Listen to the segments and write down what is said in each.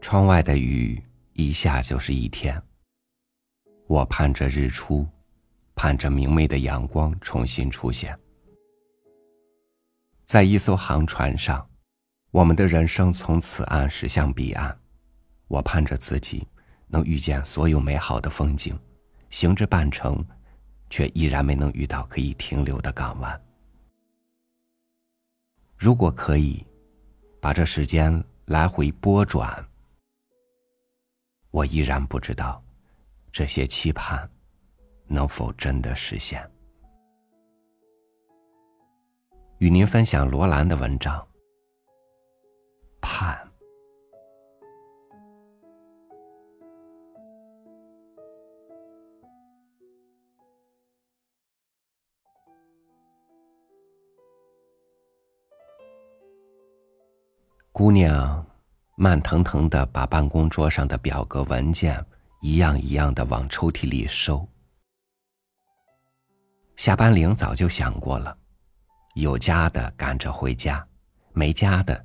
窗外的雨一下就是一天。我盼着日出，盼着明媚的阳光重新出现。在一艘航船上，我们的人生从此岸驶向彼岸。我盼着自己能遇见所有美好的风景，行至半程，却依然没能遇到可以停留的港湾。如果可以，把这时间来回拨转，我依然不知道这些期盼能否真的实现。与您分享罗兰的文章。盼。姑娘慢腾腾的把办公桌上的表格文件一样一样的往抽屉里收。下班铃早就响过了，有家的赶着回家，没家的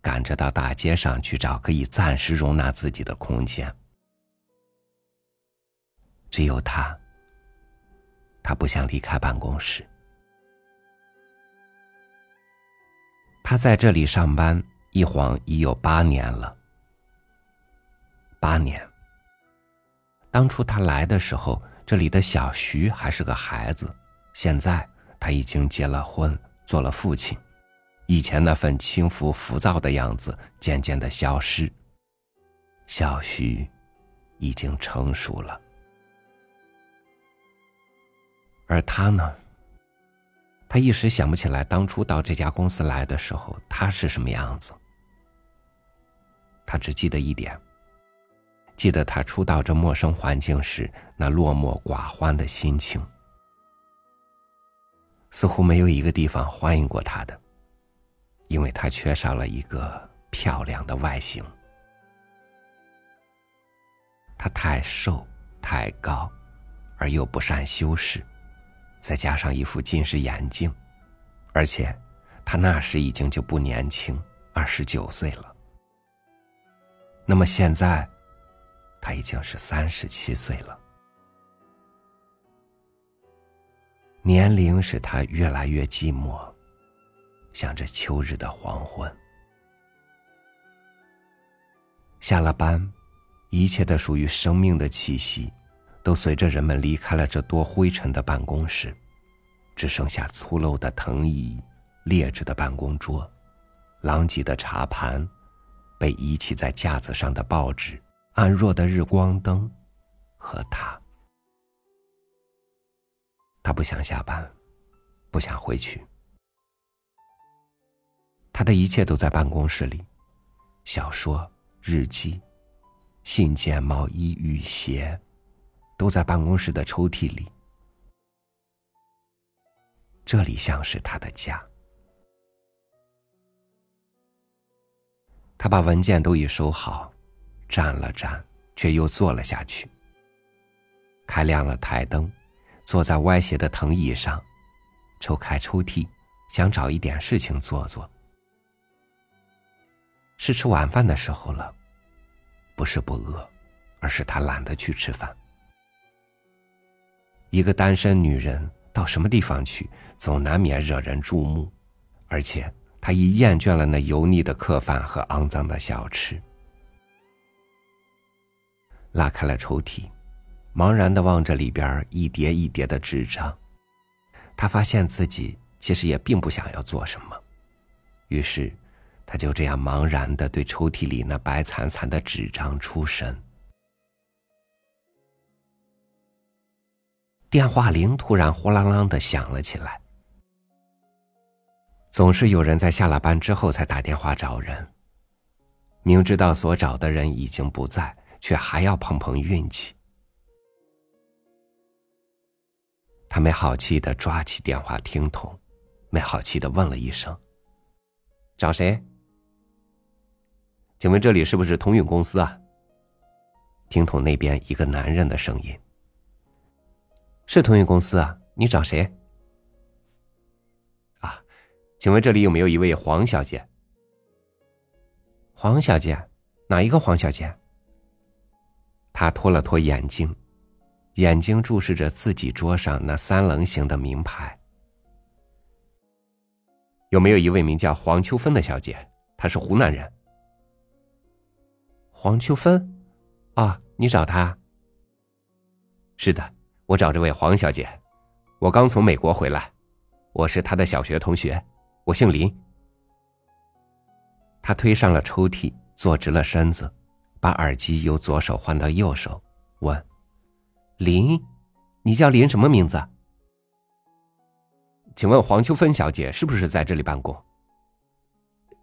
赶着到大街上去找可以暂时容纳自己的空间。只有他，他不想离开办公室。他在这里上班。一晃已有八年了。八年。当初他来的时候，这里的小徐还是个孩子，现在他已经结了婚，做了父亲，以前那份轻浮浮躁的样子渐渐的消失。小徐已经成熟了，而他呢？他一时想不起来当初到这家公司来的时候，他是什么样子。他只记得一点，记得他初到这陌生环境时那落寞寡欢的心情。似乎没有一个地方欢迎过他的，因为他缺少了一个漂亮的外形。他太瘦，太高，而又不善修饰。再加上一副近视眼镜，而且他那时已经就不年轻，二十九岁了。那么现在，他已经是三十七岁了。年龄使他越来越寂寞，像这秋日的黄昏。下了班，一切的属于生命的气息。都随着人们离开了这多灰尘的办公室，只剩下粗陋的藤椅、劣质的办公桌、狼藉的茶盘、被遗弃在架子上的报纸、暗弱的日光灯，和他。他不想下班，不想回去。他的一切都在办公室里：小说、日记、信件、毛衣、雨鞋。都在办公室的抽屉里，这里像是他的家。他把文件都已收好，站了站，却又坐了下去。开亮了台灯，坐在歪斜的藤椅上，抽开抽屉，想找一点事情做做。是吃晚饭的时候了，不是不饿，而是他懒得去吃饭。一个单身女人到什么地方去，总难免惹人注目，而且她已厌倦了那油腻的客饭和肮脏的小吃。拉开了抽屉，茫然的望着里边一叠一叠的纸张，他发现自己其实也并不想要做什么，于是，他就这样茫然的对抽屉里那白惨惨的纸张出神。电话铃突然呼啷啷的响了起来。总是有人在下了班之后才打电话找人。明知道所找的人已经不在，却还要碰碰运气。他没好气的抓起电话听筒，没好气的问了一声：“找谁？请问这里是不是通运公司啊？”听筒那边一个男人的声音。是通讯公司啊，你找谁？啊，请问这里有没有一位黄小姐？黄小姐，哪一个黄小姐？他拖了拖眼睛，眼睛注视着自己桌上那三棱形的名牌。有没有一位名叫黄秋芬的小姐？她是湖南人。黄秋芬，啊，你找她？是的，我找这位黄小姐。我刚从美国回来，我是她的小学同学，我姓林。他推上了抽屉，坐直了身子，把耳机由左手换到右手，问：“林，你叫林什么名字？请问黄秋芬小姐是不是在这里办公？”“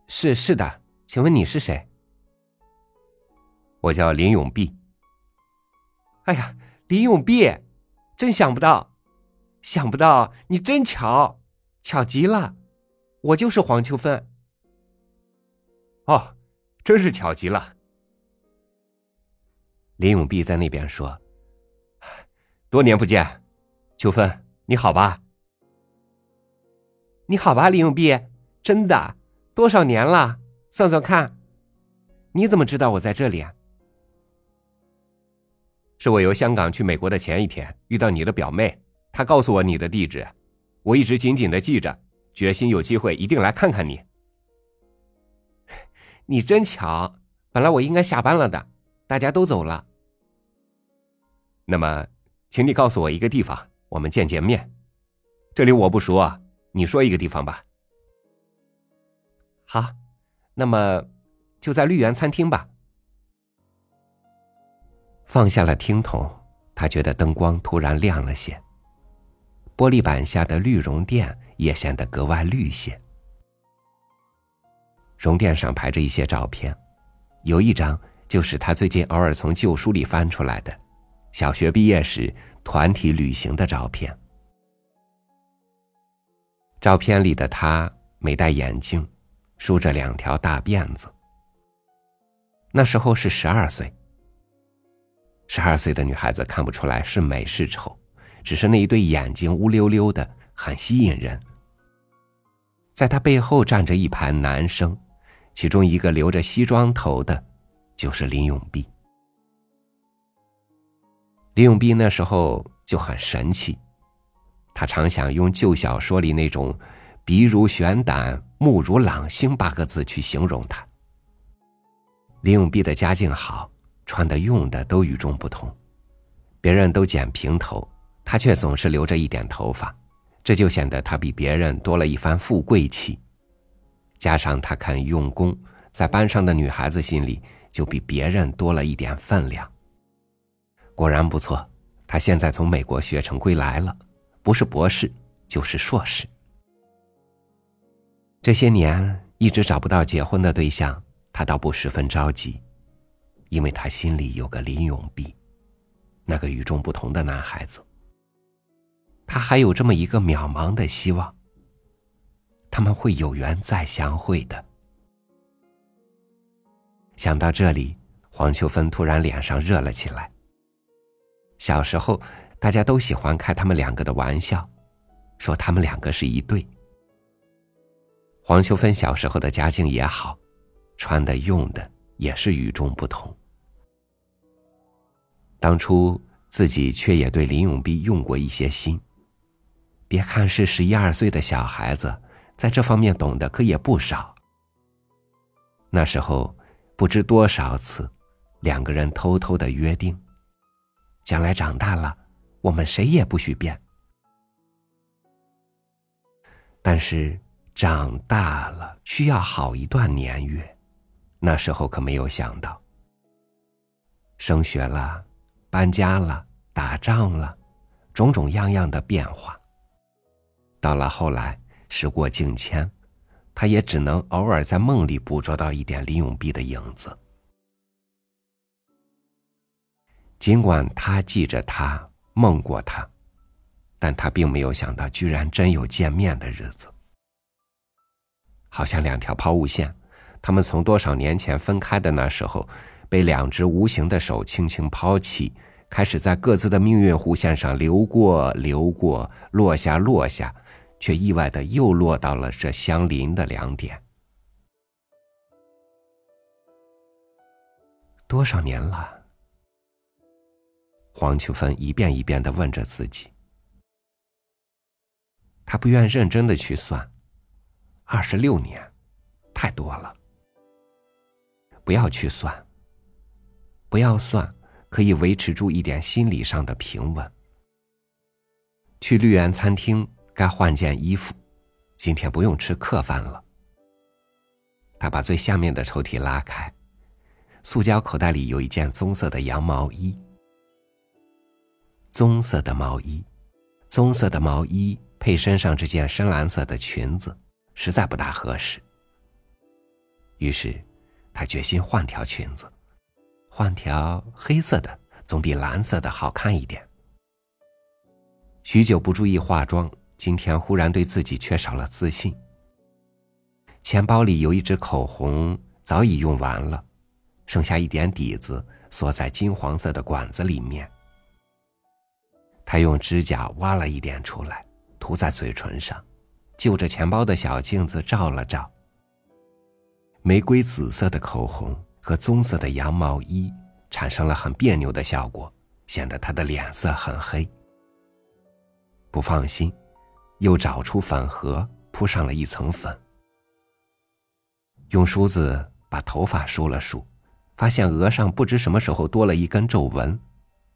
是是的，请问你是谁？”“我叫林永碧。”“哎呀，林永碧，真想不到，想不到你真巧，巧极了，我就是黄秋芬。”哦，真是巧极了。林永碧在那边说：“多年不见，秋芬，你好吧？你好吧，林永碧，真的，多少年了？算算看，你怎么知道我在这里？是我由香港去美国的前一天遇到你的表妹，她告诉我你的地址，我一直紧紧的记着，决心有机会一定来看看你。”你真巧，本来我应该下班了的，大家都走了。那么，请你告诉我一个地方，我们见见面。这里我不熟啊，你说一个地方吧。好，那么就在绿园餐厅吧。放下了听筒，他觉得灯光突然亮了些，玻璃板下的绿绒垫也显得格外绿些。绒垫上排着一些照片，有一张就是他最近偶尔从旧书里翻出来的，小学毕业时团体旅行的照片。照片里的他没戴眼镜，梳着两条大辫子。那时候是十二岁。十二岁的女孩子看不出来是美是丑，只是那一对眼睛乌溜溜的，很吸引人。在他背后站着一排男生。其中一个留着西装头的，就是林永碧。林永碧那时候就很神气，他常想用旧小说里那种“鼻如悬胆，目如朗星”八个字去形容他。林永碧的家境好，穿的用的都与众不同，别人都剪平头，他却总是留着一点头发，这就显得他比别人多了一番富贵气。加上他肯用功，在班上的女孩子心里就比别人多了一点分量。果然不错，他现在从美国学成归来了，不是博士就是硕士。这些年一直找不到结婚的对象，他倒不十分着急，因为他心里有个林永碧，那个与众不同的男孩子。他还有这么一个渺茫的希望。他们会有缘再相会的。想到这里，黄秋芬突然脸上热了起来。小时候，大家都喜欢开他们两个的玩笑，说他们两个是一对。黄秋芬小时候的家境也好，穿的用的也是与众不同。当初自己却也对林永碧用过一些心。别看是十一二岁的小孩子。在这方面懂得可也不少。那时候，不知多少次，两个人偷偷的约定：将来长大了，我们谁也不许变。但是长大了需要好一段年月，那时候可没有想到，升学了，搬家了，打仗了，种种样样的变化。到了后来。时过境迁，他也只能偶尔在梦里捕捉到一点李永碧的影子。尽管他记着他，梦过他，但他并没有想到，居然真有见面的日子。好像两条抛物线，他们从多少年前分开的那时候，被两只无形的手轻轻抛弃，开始在各自的命运弧线上流过、流过、落下、落下。却意外的又落到了这相邻的两点。多少年了？黄秋芬一遍一遍的问着自己。他不愿认真的去算，二十六年，太多了。不要去算，不要算，可以维持住一点心理上的平稳。去绿园餐厅，该换件衣服，今天不用吃客饭了。他把最下面的抽屉拉开，塑胶口袋里有一件棕色的羊毛衣。棕色的毛衣，棕色的毛衣配身上这件深蓝色的裙子，实在不大合适。于是，他决心换条裙子，换条黑色的，总比蓝色的好看一点。许久不注意化妆，今天忽然对自己缺少了自信。钱包里有一支口红，早已用完了，剩下一点底子，锁在金黄色的管子里面。他用指甲挖了一点出来，涂在嘴唇上，就着钱包的小镜子照了照。玫瑰紫色的口红和棕色的羊毛衣产生了很别扭的效果，显得她的脸色很黑。不放心，又找出粉盒铺上了一层粉。用梳子把头发梳了梳，发现额上不知什么时候多了一根皱纹，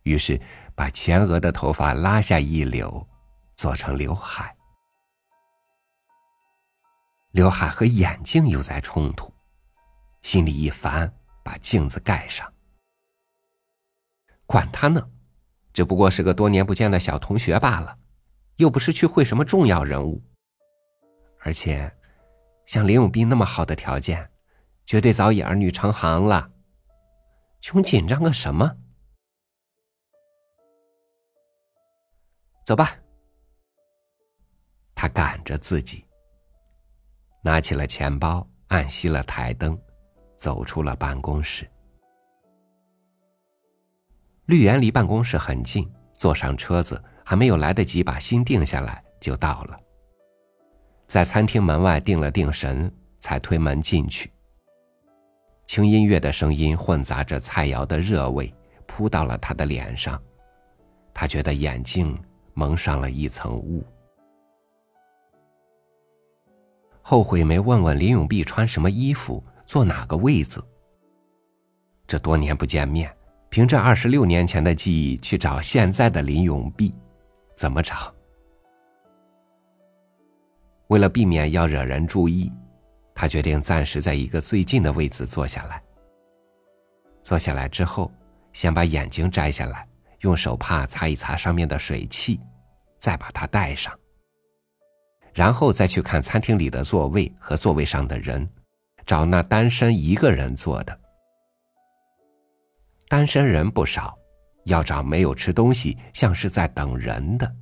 于是把前额的头发拉下一绺，做成刘海。刘海和眼镜又在冲突，心里一烦，把镜子盖上。管他呢，只不过是个多年不见的小同学罢了。又不是去会什么重要人物，而且，像林永斌那么好的条件，绝对早已儿女成行了。穷紧张个什么？走吧。他赶着自己，拿起了钱包，按熄了台灯，走出了办公室。绿园离办公室很近，坐上车子。还没有来得及把心定下来，就到了。在餐厅门外定了定神，才推门进去。轻音乐的声音混杂着菜肴的热味，扑到了他的脸上，他觉得眼睛蒙上了一层雾。后悔没问问林永碧穿什么衣服，坐哪个位子。这多年不见面，凭着二十六年前的记忆去找现在的林永碧。怎么找？为了避免要惹人注意，他决定暂时在一个最近的位子坐下来。坐下来之后，先把眼镜摘下来，用手帕擦一擦上面的水汽，再把它戴上。然后再去看餐厅里的座位和座位上的人，找那单身一个人坐的。单身人不少。要找没有吃东西，像是在等人的。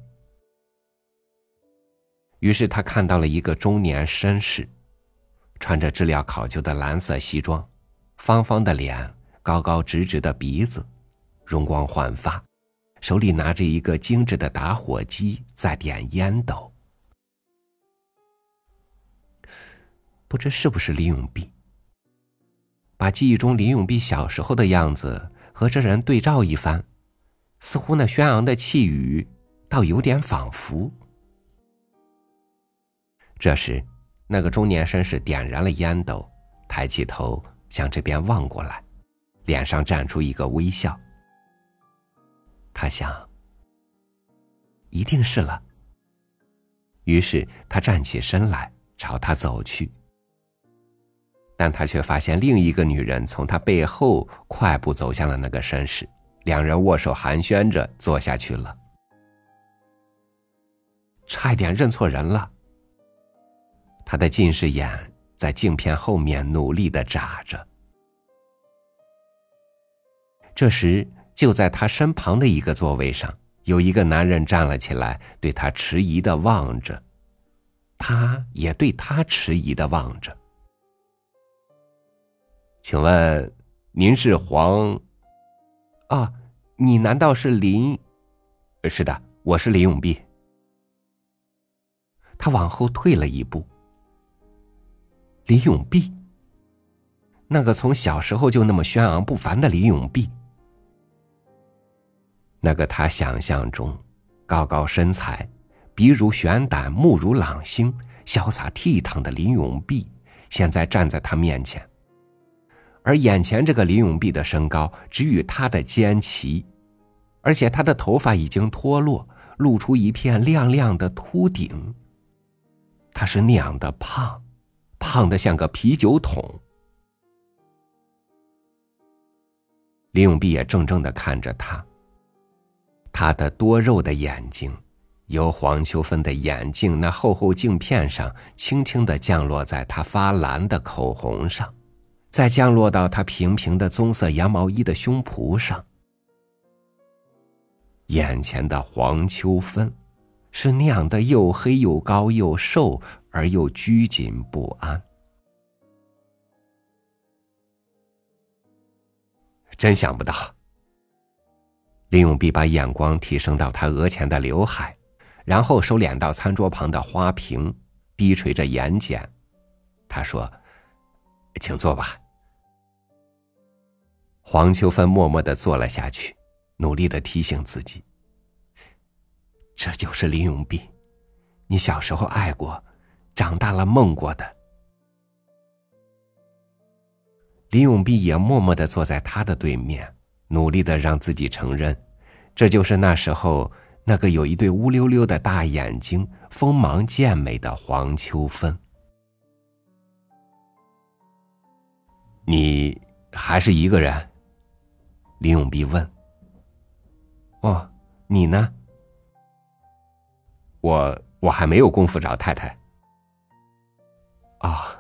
于是他看到了一个中年绅士，穿着质量考究的蓝色西装，方方的脸，高高直直的鼻子，容光焕发，手里拿着一个精致的打火机在点烟斗。不知是不是李永碧？把记忆中李永碧小时候的样子。和这人对照一番，似乎那轩昂的气宇，倒有点仿佛。这时，那个中年绅士点燃了烟斗，抬起头向这边望过来，脸上绽出一个微笑。他想，一定是了。于是他站起身来，朝他走去。但他却发现另一个女人从他背后快步走向了那个绅士，两人握手寒暄着坐下去了。差一点认错人了。他的近视眼在镜片后面努力的眨着。这时，就在他身旁的一个座位上，有一个男人站了起来，对他迟疑的望着，他也对他迟疑的望着。请问，您是黄？啊，你难道是林？是的，我是林永碧。他往后退了一步。林永碧，那个从小时候就那么轩昂不凡的李永碧，那个他想象中高高身材、鼻如悬胆、目如朗星、潇洒倜傥的林永碧，现在站在他面前。而眼前这个林永碧的身高只与他的肩齐，而且他的头发已经脱落，露出一片亮亮的秃顶。他是那样的胖，胖的像个啤酒桶。李永碧也怔怔的看着他。他的多肉的眼睛，由黄秋芬的眼镜那厚厚镜片上，轻轻的降落在他发蓝的口红上，再降落到他平平的棕色羊毛衣的胸脯上。眼前的黄秋芬。是那样的，又黑又高又瘦，而又拘谨不安。真想不到。林永碧把眼光提升到他额前的刘海，然后收敛到餐桌旁的花瓶，低垂着眼睑。他说：“请坐吧。”黄秋芬默默的坐了下去，努力的提醒自己。这就是林永碧，你小时候爱过，长大了梦过的。林永碧也默默的坐在他的对面，努力的让自己承认，这就是那时候那个有一对乌溜溜的大眼睛、锋芒健美的黄秋芬。你还是一个人？林永碧问。哦，你呢？我我还没有功夫找太太。啊，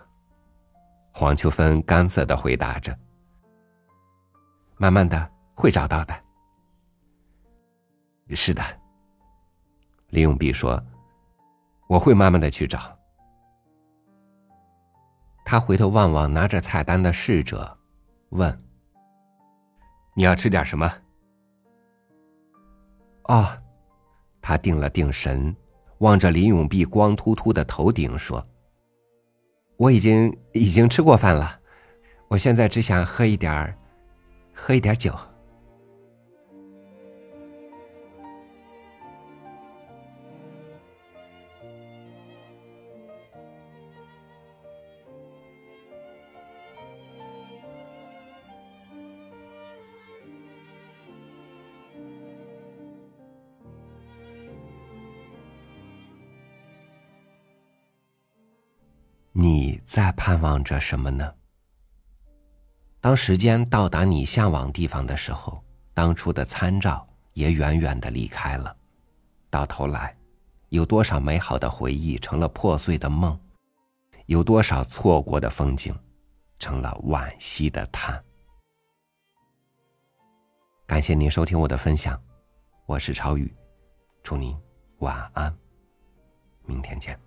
黄秋芬干涩的回答着。慢慢的会找到的。是的，林永碧说：“我会慢慢的去找。”他回头望望拿着菜单的侍者，问：“你要吃点什么？”哦，他定了定神。望着林永碧光秃秃的头顶说：“我已经已经吃过饭了，我现在只想喝一点儿，喝一点酒。”在盼望着什么呢？当时间到达你向往地方的时候，当初的参照也远远的离开了。到头来，有多少美好的回忆成了破碎的梦？有多少错过的风景，成了惋惜的叹？感谢您收听我的分享，我是超宇，祝您晚安，明天见。